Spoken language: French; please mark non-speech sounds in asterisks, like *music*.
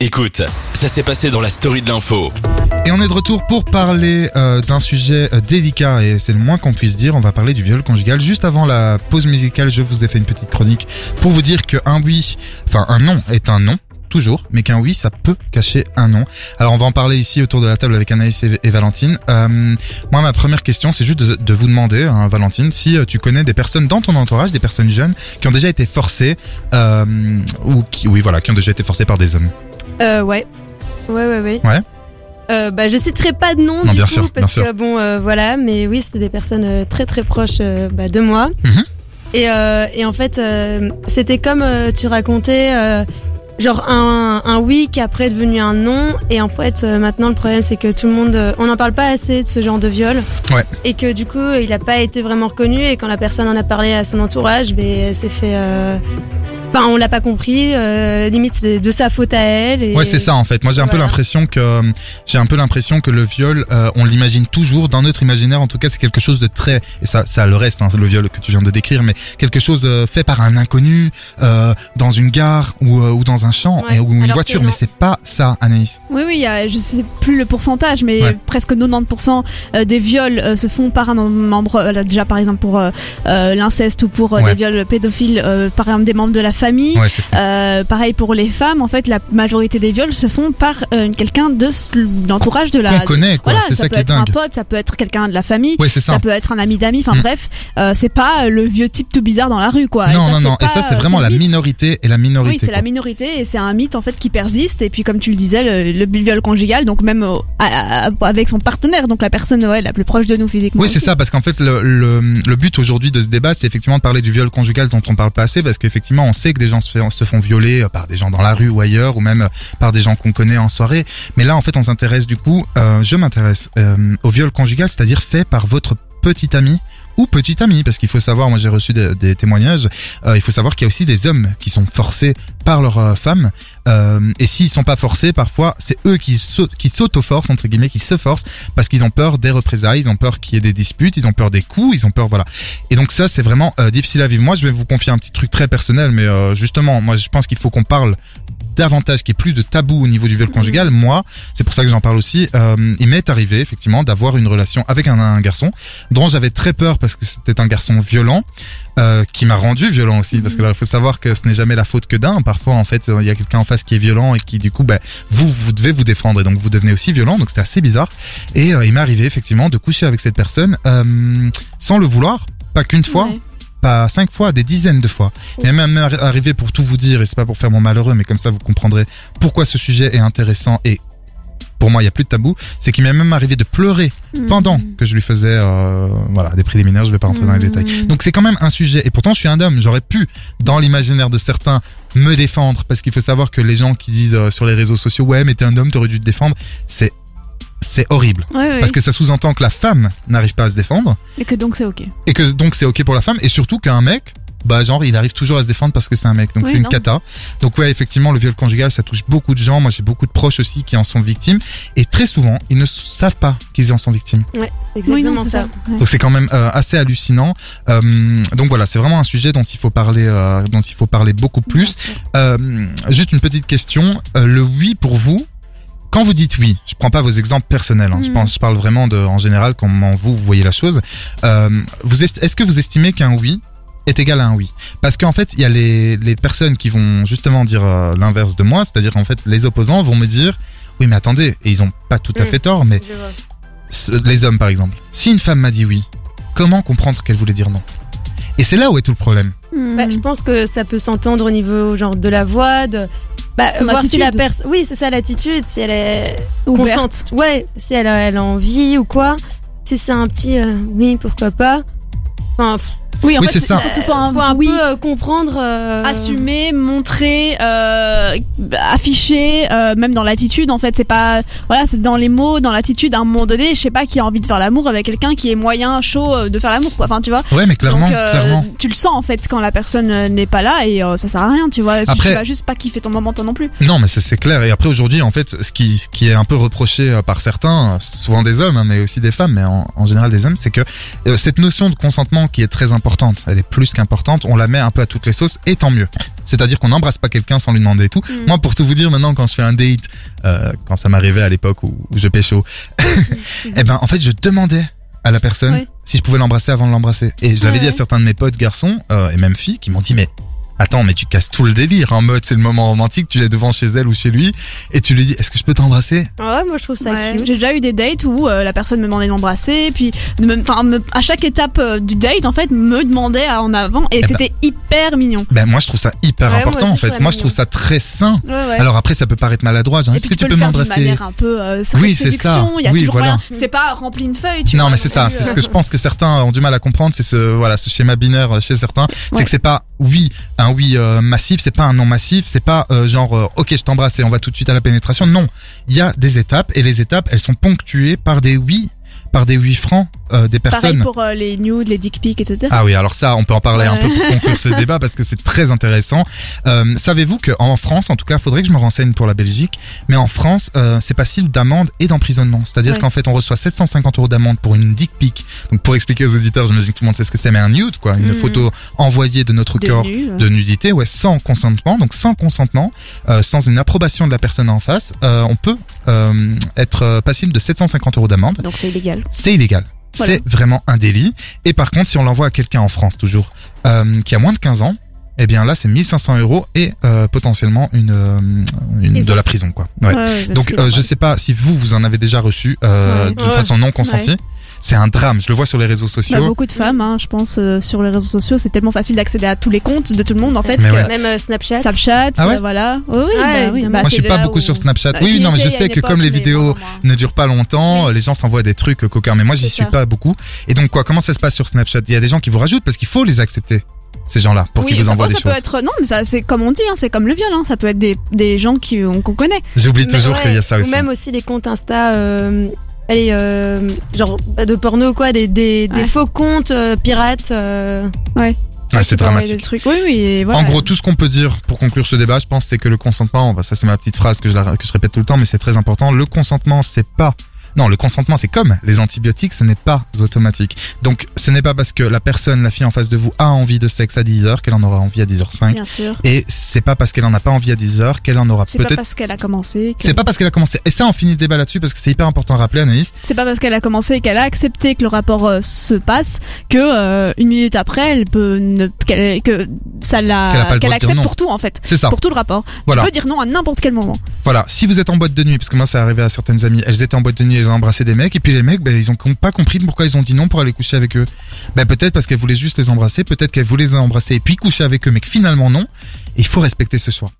Écoute, ça s'est passé dans la story de l'info. Et on est de retour pour parler euh, d'un sujet euh, délicat et c'est le moins qu'on puisse dire. On va parler du viol conjugal. Juste avant la pause musicale, je vous ai fait une petite chronique pour vous dire qu'un oui, enfin un non est un non. Toujours, mais qu'un oui, ça peut cacher un non. Alors on va en parler ici autour de la table avec Anaïs et, Valentine. Euh, moi, ma première question, c'est juste de, de vous demander, hein, Valentine, si tu connais des personnes dans ton entourage, des personnes jeunes, qui ont déjà été forcées, euh, ou qui, oui, voilà, qui ont déjà été forcées par des hommes. Euh, ouais. Ouais, ouais, ouais. Ouais. Euh, bah, je citerai pas de nom Non, du bien coup, sûr, parce bien que bon, euh, voilà, mais oui, c'était des personnes euh, très très proches euh, bah, de moi. Mhm. Et, euh, et en fait, euh, c'était comme euh, tu racontais, euh, genre un, un oui qui après est devenu un non. Et en fait, euh, maintenant le problème c'est que tout le monde, euh, on n'en parle pas assez de ce genre de viol. Ouais. Et que du coup, il a pas été vraiment reconnu. Et quand la personne en a parlé à son entourage, ben, elle s'est fait. Euh, Enfin, on l'a pas compris. euh, limite, c'est de sa faute à elle. Et... Ouais, c'est ça en fait. Moi, j'ai un peu l'impression que euh, j'ai un peu l'impression que le viol, euh, on l'imagine toujours dans notre imaginaire. En tout cas, c'est quelque chose de très et ça, ça le reste, hein, le viol que tu viens de décrire, mais quelque chose euh, fait par un inconnu euh, dans une gare ou, euh, ou dans un champ Ouais, et, ou une alors voiture. Mais c'est pas ça, Anaïs. Oui, oui, il y a, je sais plus le pourcentage, mais Ouais. presque 90% euh, des viols euh, se font par un membre, euh, déjà par exemple pour l'inceste ou pour euh, Ouais. les viols pédophiles euh, par un des membres de la famille. Ouais. Euh, pareil pour les femmes, en fait, la majorité des viols se font par euh, quelqu'un de l'entourage de la. Qu'on connaît, quoi. Voilà, c'est ça, ça, peut qui est être un pote, ça peut être quelqu'un de la famille, Ouais, ça. ça peut être un ami d'amis. Enfin Mm. bref, euh, c'est pas le vieux type tout bizarre dans la rue, quoi. Et non, ça, non, non. Et ça, c'est vraiment la mythe. minorité et la minorité. Oui, c'est la minorité et c'est un mythe en fait qui persiste. Et puis comme tu le disais, le, le viol conjugal, donc même avec son partenaire, donc la personne ouais, la plus proche de nous physiquement. Oui, c'est ça, parce qu'en fait, le, le, le but aujourd'hui de ce débat, c'est effectivement de parler du viol conjugal dont on parle pas assez, parce qu'effectivement, on sait que des gens se, font violer euh, par des gens dans la rue ou ailleurs, ou même euh, par des gens qu'on connaît en soirée. Mais là, en fait, on s'intéresse du coup, euh, je m'intéresse au viol conjugal, c'est-à-dire fait par votre petit ami ou petite amie, parce qu'il faut savoir, moi j'ai reçu des, des témoignages, euh, il faut savoir qu'il y a aussi des hommes qui sont forcés par leur euh, femme, euh, et s'ils sont pas forcés, parfois c'est eux qui qui s'auto-forcent entre guillemets, qui se forcent parce qu'ils ont peur des représailles, ils ont peur qu'il y ait des disputes, ils ont peur des coups, ils ont peur voilà. Et donc ça c'est vraiment euh, difficile à vivre. Moi je vais vous confier un petit truc très personnel, mais euh, justement moi je pense qu'il faut qu'on parle davantage, qu'il n'y ait plus de tabou au niveau du viol conjugal. Moi, c'est pour ça que j'en parle aussi. Euh, il m'est arrivé effectivement d'avoir une relation avec un, un garçon dont j'avais très peur parce que c'était un garçon violent, euh, qui m'a rendu violent aussi. Parce que là, il faut savoir que ce n'est jamais la faute que d'un. Parfois, en fait, il y a quelqu'un en face qui est violent et qui du coup, ben, vous, vous devez vous défendre et donc vous devenez aussi violent. Donc c'était assez bizarre. Et euh, il m'est arrivé effectivement de coucher avec cette personne euh, sans le vouloir, pas qu'une fois. Ouais. Pas cinq fois, des dizaines de fois. Il m'est même arri- arrivé pour tout vous dire, et c'est pas pour faire mon malheureux, mais comme ça vous comprendrez pourquoi ce sujet est intéressant et pour moi il y a plus de tabou, c'est qu'il m'est même arrivé de pleurer pendant que je lui faisais euh, voilà des préliminaires, je vais pas rentrer dans les Mhm. détails. Donc c'est quand même un sujet et pourtant je suis un homme, j'aurais pu dans l'imaginaire de certains me défendre parce qu'il faut savoir que les gens qui disent euh, sur les réseaux sociaux ouais mais t'es un homme t'aurais dû te défendre, c'est c'est horrible. Ouais, ouais, parce que ça sous-entend que la femme n'arrive pas à se défendre. Et que donc c'est ok. et que donc c'est ok pour la femme et surtout qu'un mec bah genre il arrive toujours à se défendre parce que c'est un mec. Donc Oui, c'est une non. cata. Donc ouais effectivement le viol conjugal ça touche beaucoup de gens. Moi j'ai beaucoup de proches aussi qui en sont victimes. Et très souvent ils ne savent pas qu'ils en sont victimes. Ouais, c'est Oui, exactement non, ça. ça. Ouais. donc c'est quand même euh, assez hallucinant. Euh, donc voilà c'est vraiment un sujet dont il faut parler euh, dont il faut parler beaucoup plus. euh, juste une petite question. Euh, le oui pour vous quand vous dites oui, je prends pas vos exemples personnels. hein, Je pense, je parle vraiment de, en général, comment vous, vous voyez la chose. Euh, vous est- est-ce que vous estimez qu'un oui est égal à un oui? Parce qu'en fait, il y a les, les personnes qui vont justement dire euh, l'inverse de moi, c'est-à-dire en fait, les opposants vont me dire, oui, mais attendez, et ils ont pas tout à fait tort, mais les hommes par exemple. Si une femme m'a dit oui, comment comprendre qu'elle voulait dire non? Et c'est là où est tout le problème. Hmm. Bah, je pense que ça peut s'entendre au niveau genre de la voix, de bah, voir si la attitude. personne. Oui, c'est ça l'attitude, si elle est Ouverte. consciente. Ouais, si elle a, elle a envie ou quoi. Si c'est un petit euh, oui, pourquoi pas. Enfin, pff, Oui, en Oui, fait, c'est ça. Faut que ce soit un, faut un oui. peu euh, comprendre. euh, assumer, montrer, euh, afficher, euh, même dans l'attitude. En fait, c'est pas voilà, c'est dans les mots, dans l'attitude. À un moment donné, je sais pas qui a envie de faire l'amour avec quelqu'un qui est moyen, chaud de faire l'amour. Quoi. Enfin, tu vois. Ouais, mais clairement, Donc, euh, clairement. tu le sens en fait quand la personne n'est pas là et euh, ça sert à rien, tu vois. Si Après- tu vas juste pas kiffer ton moment toi non plus. Non, mais c'est clair. Et après aujourd'hui, en fait, ce qui, ce qui est un peu reproché par certains, souvent des hommes, hein, mais aussi des femmes, mais en, en général des hommes, c'est que euh, cette notion de consentement qui est très importante. Elle est plus qu'importante. On la met un peu à toutes les sauces et tant mieux. C'est-à-dire qu'on n'embrasse pas quelqu'un sans lui demander et tout. Mm. Moi, pour tout vous dire, maintenant, quand je fais un date, euh, quand ça m'arrivait à l'époque où, où je pécho, *laughs* eh ben, en fait, je demandais à la personne Ouais. si je pouvais l'embrasser avant de l'embrasser. Et je l'avais Ouais, dit à certains de mes potes garçons euh, et même filles qui m'ont dit mais attends mais tu casses tout le délire en mode c'est le moment romantique tu es devant chez elle ou chez lui et tu lui dis est-ce que je peux t'embrasser? Ouais, moi je trouve ça Ouais, cute. J'ai déjà eu des dates où euh, la personne me demandait de m'embrasser, puis de me- enfin me- à chaque étape euh, du date en fait me demandait à- en avant et ben- c'était hyper mignon. Ben moi je trouve ça hyper Ouais, important en fait. Moi je trouve ça très sain. Ouais, ouais. Alors après ça peut paraître maladroit. Est-ce puis que tu, tu peux peux m'embrasser? manière un peu euh, Oui, c'est ça. séduction, Il y a Oui, toujours voilà. C'est pas rempli une feuille. Tu Non vois, mais c'est ça, c'est ce que je pense que certains ont du mal à comprendre, c'est ce voilà ce schéma binaire chez certains, c'est que c'est pas oui un oui euh, massif, c'est pas un non massif, c'est pas euh, genre euh, ok je t'embrasse et on va tout de suite à la pénétration. Non, il y a des étapes et les étapes elles sont ponctuées par des oui, par des oui francs euh, des Pareil personnes. pour euh, les nudes, les dick pics, etc. Ah oui, alors ça, on peut en parler un peu pour conclure ce débat parce que c'est très intéressant. Euh, Savez-vous qu'en France, en tout cas, faudrait que je me renseigne pour la Belgique, mais en France, euh, c'est passible d'amende et d'emprisonnement. C'est-à-dire Ouais. qu'en fait, on reçoit 750 euros d'amende pour une dick pic. Donc, pour expliquer aux auditeurs, j'imagine que tout le monde sait ce que c'est, mais un nude, quoi, une Mhm. photo envoyée de notre De corps nu, de nudité, ouais, sans consentement, donc sans consentement, euh, sans une approbation de la personne en face, euh, on peut euh, être passible de 750 euros d'amende Donc c'est illégal. c'est illégal. Voilà. C'est vraiment un délit. Et par contre, si on l'envoie à quelqu'un en France toujours, euh, qui a moins de 15 ans, eh bien là, c'est 1500 euros et euh, potentiellement une, euh, une de la prison, quoi. Ouais. Ouais, ouais, parce Donc, euh, je sais pas si vous, vous en avez déjà reçu euh, Ouais. façon non consentie. C'est un drame. Je le vois sur les réseaux Bah, sociaux. beaucoup de femmes, hein, je pense, euh, sur les réseaux sociaux, c'est tellement facile d'accéder à tous les comptes de tout le monde en fait. Que ouais. Même euh, Snapchat. Snapchat, Ah ouais euh, voilà. Oui, oui, Ouais, bah, oui. Bah, Moi, je suis pas beaucoup où- sur Snapchat. Bah, oui, non, mais je sais que comme les vidéos moins. ne durent pas longtemps, Oui. les gens s'envoient des trucs coquins. Mais moi, j'y suis ça. pas beaucoup. Et donc, quoi, comment ça se passe sur Snapchat? Il y a des gens qui vous rajoutent parce qu'il faut les accepter, ces gens-là, pour oui, qu'ils vous ça, envoient ça des peut choses. être non mais ça c'est comme on dit hein, c'est comme le viol hein, ça peut être des, des gens qui on- qu'on connaît J'oublie toujours ouais, qu'il y a ça aussi. Ou même aussi les comptes Insta, euh, allez, euh, genre de porno quoi, des, des, des Ouais. faux comptes euh, pirates. euh, Ah, c'est dramatique. oui oui et voilà. En gros, tout ce qu'on peut dire pour conclure ce débat, je pense, c'est que le consentement, bah, ça c'est ma petite phrase que je, la- que je répète tout le temps, mais c'est très important. Le consentement, c'est pas non, le consentement, c'est comme les antibiotiques, ce n'est pas automatique. Donc, ce n'est pas parce que la personne, la fille en face de vous, a envie de sexe à 10 heures qu'elle en aura envie à 10h05. bien sûr Et c'est pas parce qu'elle en a pas envie à 10 heures qu'elle en aura c'est pas peut-être. parce qu'elle a commencé que- C'est pas parce qu'elle a commencé. Et ça, on finit le débat là-dessus parce que c'est hyper important à rappeler, Anaïs. c'est pas parce qu'elle a commencé et qu'elle a accepté que le rapport euh, se passe que euh, une minute après elle peut ne, qu'elle- que ça Qu'elle la le droit de dire accepte pour tout en fait C'est ça. pour tout le rapport Voilà. tu peux dire non à n'importe quel moment Voilà, si vous êtes en boîte de nuit, parce que moi ça arrivé à certaines amies, elles étaient en boîte de nuit, elles embrassé des mecs, et puis les mecs, ben, ils ont pas compris pourquoi ils ont dit non pour aller coucher avec eux. Ben, peut-être parce qu'elles voulaient juste les embrasser, peut-être qu'elles voulaient les embrasser et puis coucher avec eux, mais que finalement non. Il faut respecter ce choix.